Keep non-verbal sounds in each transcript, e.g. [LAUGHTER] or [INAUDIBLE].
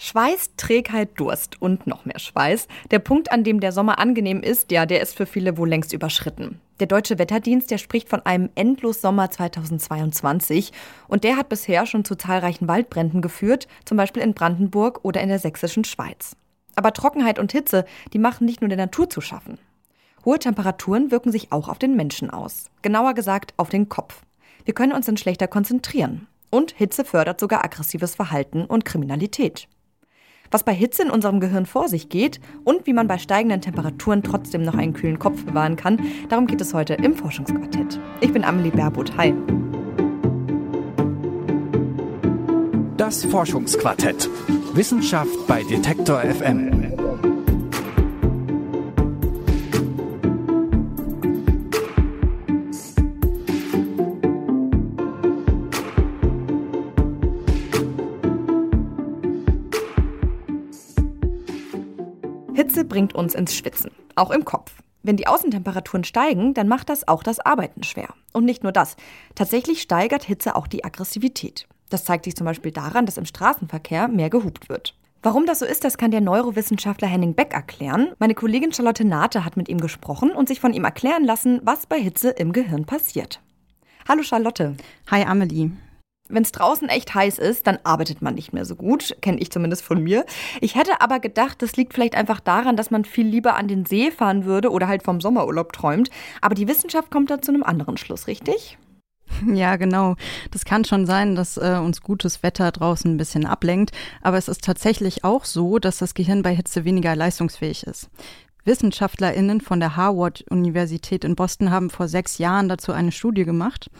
Schweiß, Trägheit, Durst und noch mehr Schweiß. Der Punkt, an dem der Sommer angenehm ist, ja, der ist für viele wohl längst überschritten. Der Deutsche Wetterdienst, der spricht von einem Endlossommer 2022 und der hat bisher schon zu zahlreichen Waldbränden geführt, zum Beispiel in Brandenburg oder in der sächsischen Schweiz. Aber Trockenheit und Hitze, die machen nicht nur der Natur zu schaffen. Hohe Temperaturen wirken sich auch auf den Menschen aus. Genauer gesagt auf den Kopf. Wir können uns dann schlechter konzentrieren. Und Hitze fördert sogar aggressives Verhalten und Kriminalität was bei Hitze in unserem Gehirn vor sich geht und wie man bei steigenden Temperaturen trotzdem noch einen kühlen Kopf bewahren kann. Darum geht es heute im Forschungsquartett. Ich bin Amelie Baerbuth. Hi. Das Forschungsquartett. Wissenschaft bei Detektor FM. Bringt uns ins Schwitzen, auch im Kopf. Wenn die Außentemperaturen steigen, dann macht das auch das Arbeiten schwer. Und nicht nur das. Tatsächlich steigert Hitze auch die Aggressivität. Das zeigt sich zum Beispiel daran, dass im Straßenverkehr mehr gehupt wird. Warum das so ist, das kann der Neurowissenschaftler Henning Beck erklären. Meine Kollegin Charlotte Nate hat mit ihm gesprochen und sich von ihm erklären lassen, was bei Hitze im Gehirn passiert. Hallo Charlotte. Hi Amelie. Wenn es draußen echt heiß ist, dann arbeitet man nicht mehr so gut, kenne ich zumindest von mir. Ich hätte aber gedacht, das liegt vielleicht einfach daran, dass man viel lieber an den See fahren würde oder halt vom Sommerurlaub träumt. Aber die Wissenschaft kommt da zu einem anderen Schluss, richtig? [LAUGHS] Ja, genau. Das kann schon sein, dass äh, uns gutes Wetter draußen ein bisschen ablenkt. Aber es ist tatsächlich auch so, dass das Gehirn bei Hitze weniger leistungsfähig ist. WissenschaftlerInnen von der Harvard-Universität in Boston haben vor sechs Jahren dazu eine Studie gemacht.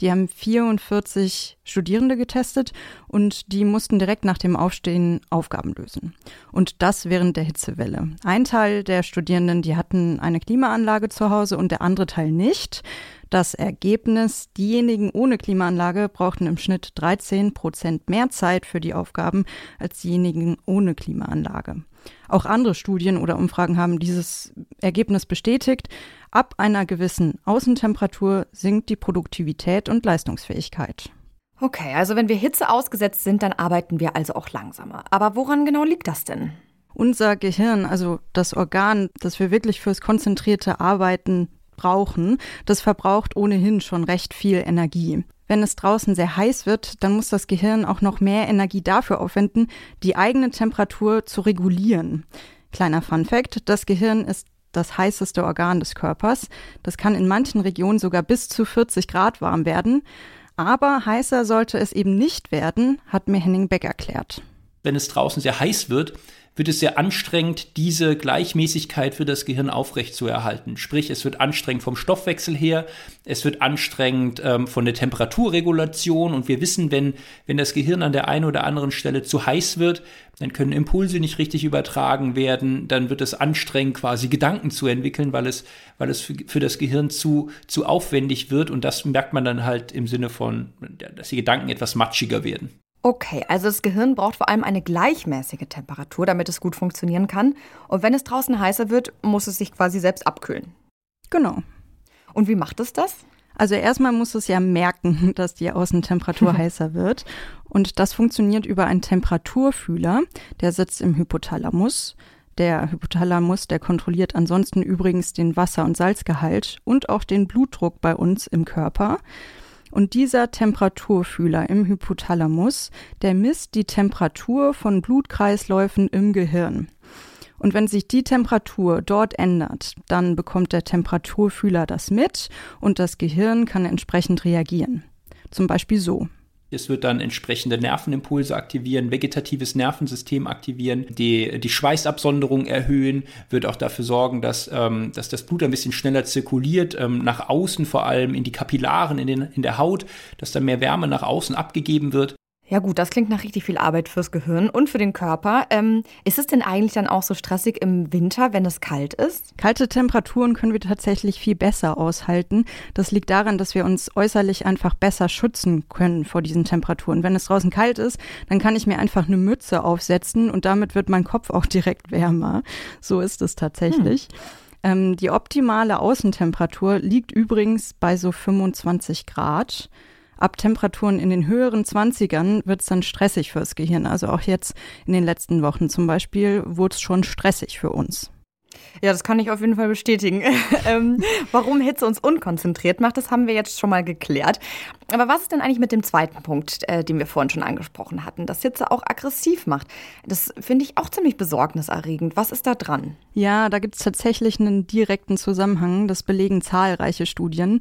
Die haben 44 Studierende getestet und die mussten direkt nach dem Aufstehen Aufgaben lösen. Und das während der Hitzewelle. Ein Teil der Studierenden, die hatten eine Klimaanlage zu Hause und der andere Teil nicht. Das Ergebnis, diejenigen ohne Klimaanlage brauchten im Schnitt 13 Prozent mehr Zeit für die Aufgaben als diejenigen ohne Klimaanlage. Auch andere Studien oder Umfragen haben dieses Ergebnis bestätigt. Ab einer gewissen Außentemperatur sinkt die Produktivität und Leistungsfähigkeit. Okay, also wenn wir Hitze ausgesetzt sind, dann arbeiten wir also auch langsamer. Aber woran genau liegt das denn? Unser Gehirn, also das Organ, das wir wirklich fürs konzentrierte Arbeiten brauchen, das verbraucht ohnehin schon recht viel Energie. Wenn es draußen sehr heiß wird, dann muss das Gehirn auch noch mehr Energie dafür aufwenden, die eigene Temperatur zu regulieren. Kleiner Fun fact, das Gehirn ist das heißeste Organ des Körpers. Das kann in manchen Regionen sogar bis zu 40 Grad warm werden. Aber heißer sollte es eben nicht werden, hat mir Henning Beck erklärt. Wenn es draußen sehr heiß wird, wird es sehr anstrengend, diese Gleichmäßigkeit für das Gehirn aufrechtzuerhalten. Sprich, es wird anstrengend vom Stoffwechsel her, es wird anstrengend ähm, von der Temperaturregulation und wir wissen, wenn, wenn das Gehirn an der einen oder anderen Stelle zu heiß wird, dann können Impulse nicht richtig übertragen werden, dann wird es anstrengend, quasi Gedanken zu entwickeln, weil es, weil es für, für das Gehirn zu, zu aufwendig wird und das merkt man dann halt im Sinne von, dass die Gedanken etwas matschiger werden. Okay, also das Gehirn braucht vor allem eine gleichmäßige Temperatur, damit es gut funktionieren kann. Und wenn es draußen heißer wird, muss es sich quasi selbst abkühlen. Genau. Und wie macht es das? Also erstmal muss es ja merken, [LAUGHS] dass die Außentemperatur [LAUGHS] heißer wird. Und das funktioniert über einen Temperaturfühler, der sitzt im Hypothalamus. Der Hypothalamus, der kontrolliert ansonsten übrigens den Wasser- und Salzgehalt und auch den Blutdruck bei uns im Körper. Und dieser Temperaturfühler im Hypothalamus, der misst die Temperatur von Blutkreisläufen im Gehirn. Und wenn sich die Temperatur dort ändert, dann bekommt der Temperaturfühler das mit und das Gehirn kann entsprechend reagieren. Zum Beispiel so. Es wird dann entsprechende Nervenimpulse aktivieren, vegetatives Nervensystem aktivieren, die, die Schweißabsonderung erhöhen, wird auch dafür sorgen, dass, ähm, dass das Blut ein bisschen schneller zirkuliert, ähm, nach außen vor allem in die Kapillaren, in, den, in der Haut, dass dann mehr Wärme nach außen abgegeben wird. Ja gut, das klingt nach richtig viel Arbeit fürs Gehirn und für den Körper. Ähm, ist es denn eigentlich dann auch so stressig im Winter, wenn es kalt ist? Kalte Temperaturen können wir tatsächlich viel besser aushalten. Das liegt daran, dass wir uns äußerlich einfach besser schützen können vor diesen Temperaturen. Wenn es draußen kalt ist, dann kann ich mir einfach eine Mütze aufsetzen und damit wird mein Kopf auch direkt wärmer. So ist es tatsächlich. Hm. Ähm, die optimale Außentemperatur liegt übrigens bei so 25 Grad. Ab Temperaturen in den höheren 20ern wird es dann stressig fürs Gehirn. Also auch jetzt in den letzten Wochen zum Beispiel wurde es schon stressig für uns. Ja, das kann ich auf jeden Fall bestätigen. [LAUGHS] ähm, warum Hitze uns unkonzentriert macht, das haben wir jetzt schon mal geklärt. Aber was ist denn eigentlich mit dem zweiten Punkt, äh, den wir vorhin schon angesprochen hatten, dass Hitze auch aggressiv macht? Das finde ich auch ziemlich besorgniserregend. Was ist da dran? Ja, da gibt es tatsächlich einen direkten Zusammenhang. Das belegen zahlreiche Studien.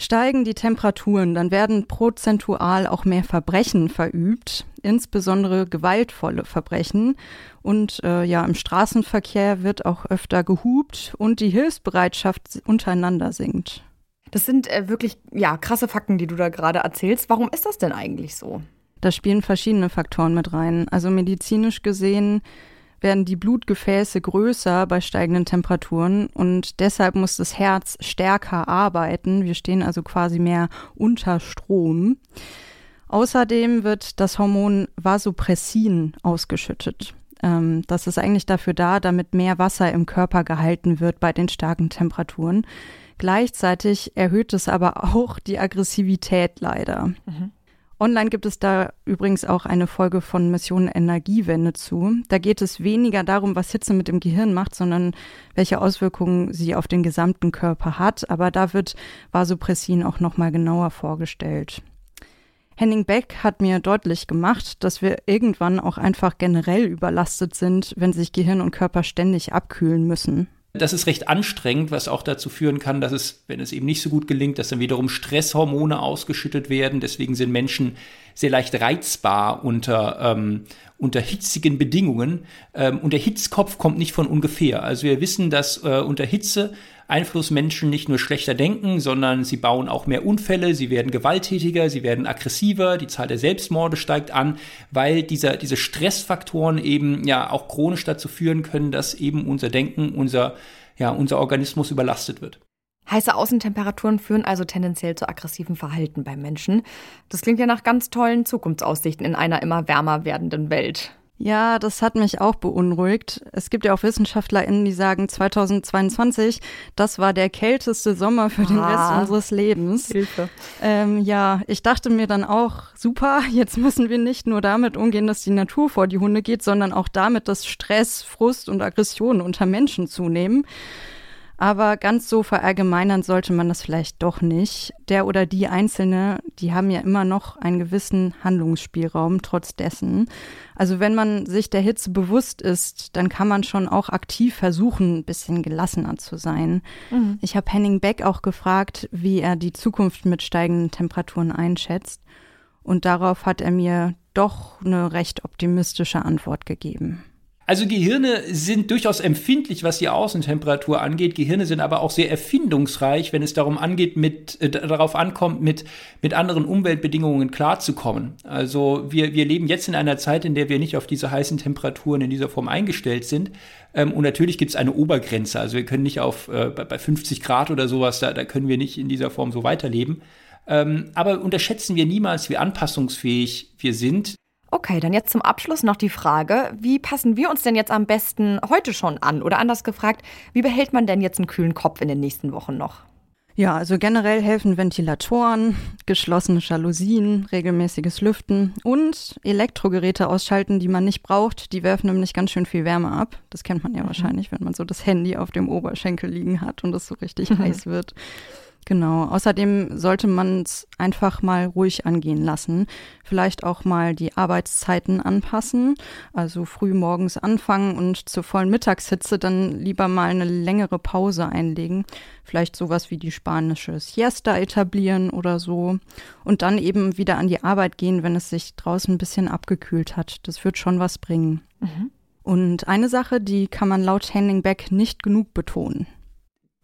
Steigen die Temperaturen, dann werden prozentual auch mehr Verbrechen verübt, insbesondere gewaltvolle Verbrechen. Und äh, ja, im Straßenverkehr wird auch öfter gehupt und die Hilfsbereitschaft untereinander sinkt. Das sind äh, wirklich ja krasse Fakten, die du da gerade erzählst. Warum ist das denn eigentlich so? Da spielen verschiedene Faktoren mit rein. Also medizinisch gesehen werden die Blutgefäße größer bei steigenden Temperaturen und deshalb muss das Herz stärker arbeiten. Wir stehen also quasi mehr unter Strom. Außerdem wird das Hormon Vasopressin ausgeschüttet. Ähm, das ist eigentlich dafür da, damit mehr Wasser im Körper gehalten wird bei den starken Temperaturen. Gleichzeitig erhöht es aber auch die Aggressivität leider. Mhm. Online gibt es da übrigens auch eine Folge von Mission Energiewende zu. Da geht es weniger darum, was Hitze mit dem Gehirn macht, sondern welche Auswirkungen sie auf den gesamten Körper hat. Aber da wird Vasopressin auch nochmal genauer vorgestellt. Henning Beck hat mir deutlich gemacht, dass wir irgendwann auch einfach generell überlastet sind, wenn sich Gehirn und Körper ständig abkühlen müssen. Das ist recht anstrengend, was auch dazu führen kann, dass es, wenn es eben nicht so gut gelingt, dass dann wiederum Stresshormone ausgeschüttet werden. Deswegen sind Menschen sehr leicht reizbar unter, ähm, unter hitzigen Bedingungen. Ähm, und der Hitzkopf kommt nicht von ungefähr. Also wir wissen, dass äh, unter Hitze Einflussmenschen nicht nur schlechter denken, sondern sie bauen auch mehr Unfälle, sie werden gewalttätiger, sie werden aggressiver, die Zahl der Selbstmorde steigt an, weil dieser, diese Stressfaktoren eben ja auch chronisch dazu führen können, dass eben unser Denken, unser, ja, unser Organismus überlastet wird. Heiße Außentemperaturen führen also tendenziell zu aggressivem Verhalten beim Menschen. Das klingt ja nach ganz tollen Zukunftsaussichten in einer immer wärmer werdenden Welt. Ja, das hat mich auch beunruhigt. Es gibt ja auch WissenschaftlerInnen, die sagen, 2022, das war der kälteste Sommer für den ah, Rest unseres Lebens. Hilfe. Ähm, ja, ich dachte mir dann auch, super, jetzt müssen wir nicht nur damit umgehen, dass die Natur vor die Hunde geht, sondern auch damit, dass Stress, Frust und Aggressionen unter Menschen zunehmen. Aber ganz so verallgemeinern sollte man das vielleicht doch nicht. Der oder die Einzelne, die haben ja immer noch einen gewissen Handlungsspielraum trotz dessen. Also wenn man sich der Hitze bewusst ist, dann kann man schon auch aktiv versuchen, ein bisschen gelassener zu sein. Mhm. Ich habe Henning Beck auch gefragt, wie er die Zukunft mit steigenden Temperaturen einschätzt. Und darauf hat er mir doch eine recht optimistische Antwort gegeben. Also Gehirne sind durchaus empfindlich, was die Außentemperatur angeht. Gehirne sind aber auch sehr erfindungsreich, wenn es darum angeht, mit, äh, darauf ankommt, mit, mit anderen Umweltbedingungen klarzukommen. Also wir, wir leben jetzt in einer Zeit, in der wir nicht auf diese heißen Temperaturen in dieser Form eingestellt sind. Ähm, und natürlich gibt es eine Obergrenze. Also wir können nicht auf äh, bei 50 Grad oder sowas, da, da können wir nicht in dieser Form so weiterleben. Ähm, aber unterschätzen wir niemals, wie anpassungsfähig wir sind. Okay, dann jetzt zum Abschluss noch die Frage, wie passen wir uns denn jetzt am besten heute schon an? Oder anders gefragt, wie behält man denn jetzt einen kühlen Kopf in den nächsten Wochen noch? Ja, also generell helfen Ventilatoren, geschlossene Jalousien, regelmäßiges Lüften und Elektrogeräte ausschalten, die man nicht braucht. Die werfen nämlich ganz schön viel Wärme ab. Das kennt man ja mhm. wahrscheinlich, wenn man so das Handy auf dem Oberschenkel liegen hat und es so richtig [LAUGHS] heiß wird. Genau. Außerdem sollte man es einfach mal ruhig angehen lassen. Vielleicht auch mal die Arbeitszeiten anpassen. Also früh morgens anfangen und zur vollen Mittagshitze dann lieber mal eine längere Pause einlegen. Vielleicht sowas wie die spanische Siesta etablieren oder so. Und dann eben wieder an die Arbeit gehen, wenn es sich draußen ein bisschen abgekühlt hat. Das wird schon was bringen. Mhm. Und eine Sache, die kann man laut Henning Beck nicht genug betonen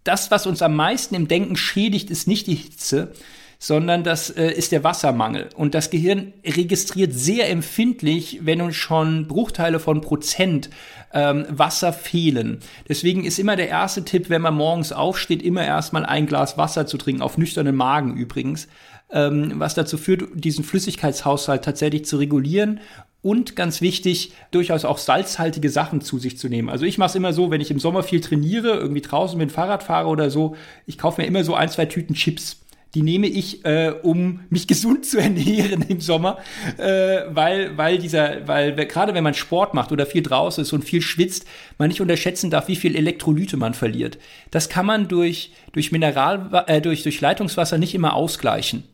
das, was uns am meisten im Denken schädigt, ist nicht die Hitze, sondern das äh, ist der Wassermangel. Und das Gehirn registriert sehr empfindlich, wenn uns schon Bruchteile von Prozent ähm, Wasser fehlen. Deswegen ist immer der erste Tipp, wenn man morgens aufsteht, immer erstmal ein Glas Wasser zu trinken, auf nüchternen Magen übrigens, ähm, was dazu führt, diesen Flüssigkeitshaushalt tatsächlich zu regulieren und ganz wichtig, durchaus auch salzhaltige Sachen zu sich zu nehmen. Also ich mache es immer so, wenn ich im Sommer viel trainiere, irgendwie draußen mit dem Fahrrad fahre oder so, ich kaufe mir immer so ein, zwei Tüten Chips die nehme ich, äh, um mich [LAUGHS] gesund zu ernähren im Sommer, äh, weil, weil dieser, weil gerade wenn man Sport macht oder viel draußen ist und viel schwitzt, man nicht unterschätzen darf, wie viel Elektrolyte man verliert. Das kann man durch, durch Mineral, äh, durch, durch Leitungswasser nicht immer ausgleichen.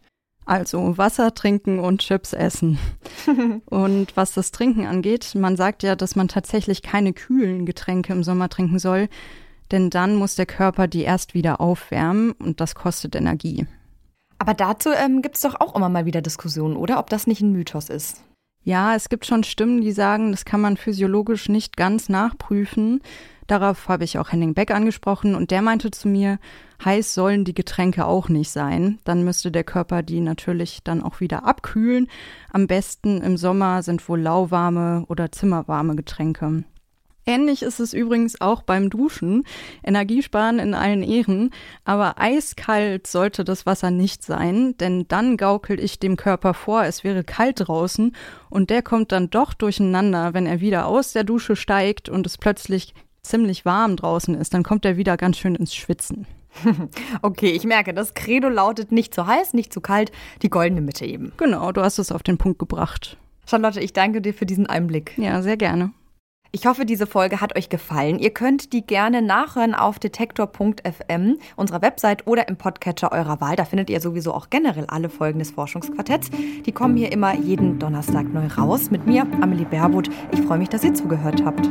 Also Wasser trinken und Chips essen. [LAUGHS] und was das Trinken angeht, man sagt ja, dass man tatsächlich keine kühlen Getränke im Sommer trinken soll, denn dann muss der Körper die erst wieder aufwärmen und das kostet Energie. Aber dazu ähm, gibt es doch auch immer mal wieder Diskussionen, oder? Ob das nicht ein Mythos ist. Ja, es gibt schon Stimmen, die sagen, das kann man physiologisch nicht ganz nachprüfen. Darauf habe ich auch Henning Beck angesprochen und der meinte zu mir, heiß sollen die Getränke auch nicht sein. Dann müsste der Körper die natürlich dann auch wieder abkühlen. Am besten im Sommer sind wohl lauwarme oder zimmerwarme Getränke. Ähnlich ist es übrigens auch beim Duschen. Energiesparen in allen Ehren, aber eiskalt sollte das Wasser nicht sein, denn dann gaukel ich dem Körper vor, es wäre kalt draußen und der kommt dann doch durcheinander, wenn er wieder aus der Dusche steigt und es plötzlich ziemlich warm draußen ist, dann kommt er wieder ganz schön ins Schwitzen. [LAUGHS] Okay, ich merke, das Credo lautet nicht zu heiß, nicht zu kalt, die goldene Mitte eben. Genau, du hast es auf den Punkt gebracht. Charlotte, ich danke dir für diesen Einblick. Ja, sehr gerne. Ich hoffe, diese Folge hat euch gefallen. Ihr könnt die gerne nachhören auf detektor.fm, unserer Website oder im Podcatcher eurer Wahl. Da findet ihr sowieso auch generell alle Folgen des Forschungsquartetts. Die kommen hier immer jeden Donnerstag neu raus. Mit mir, Amelie Baerbuth. Ich freue mich, dass ihr zugehört habt.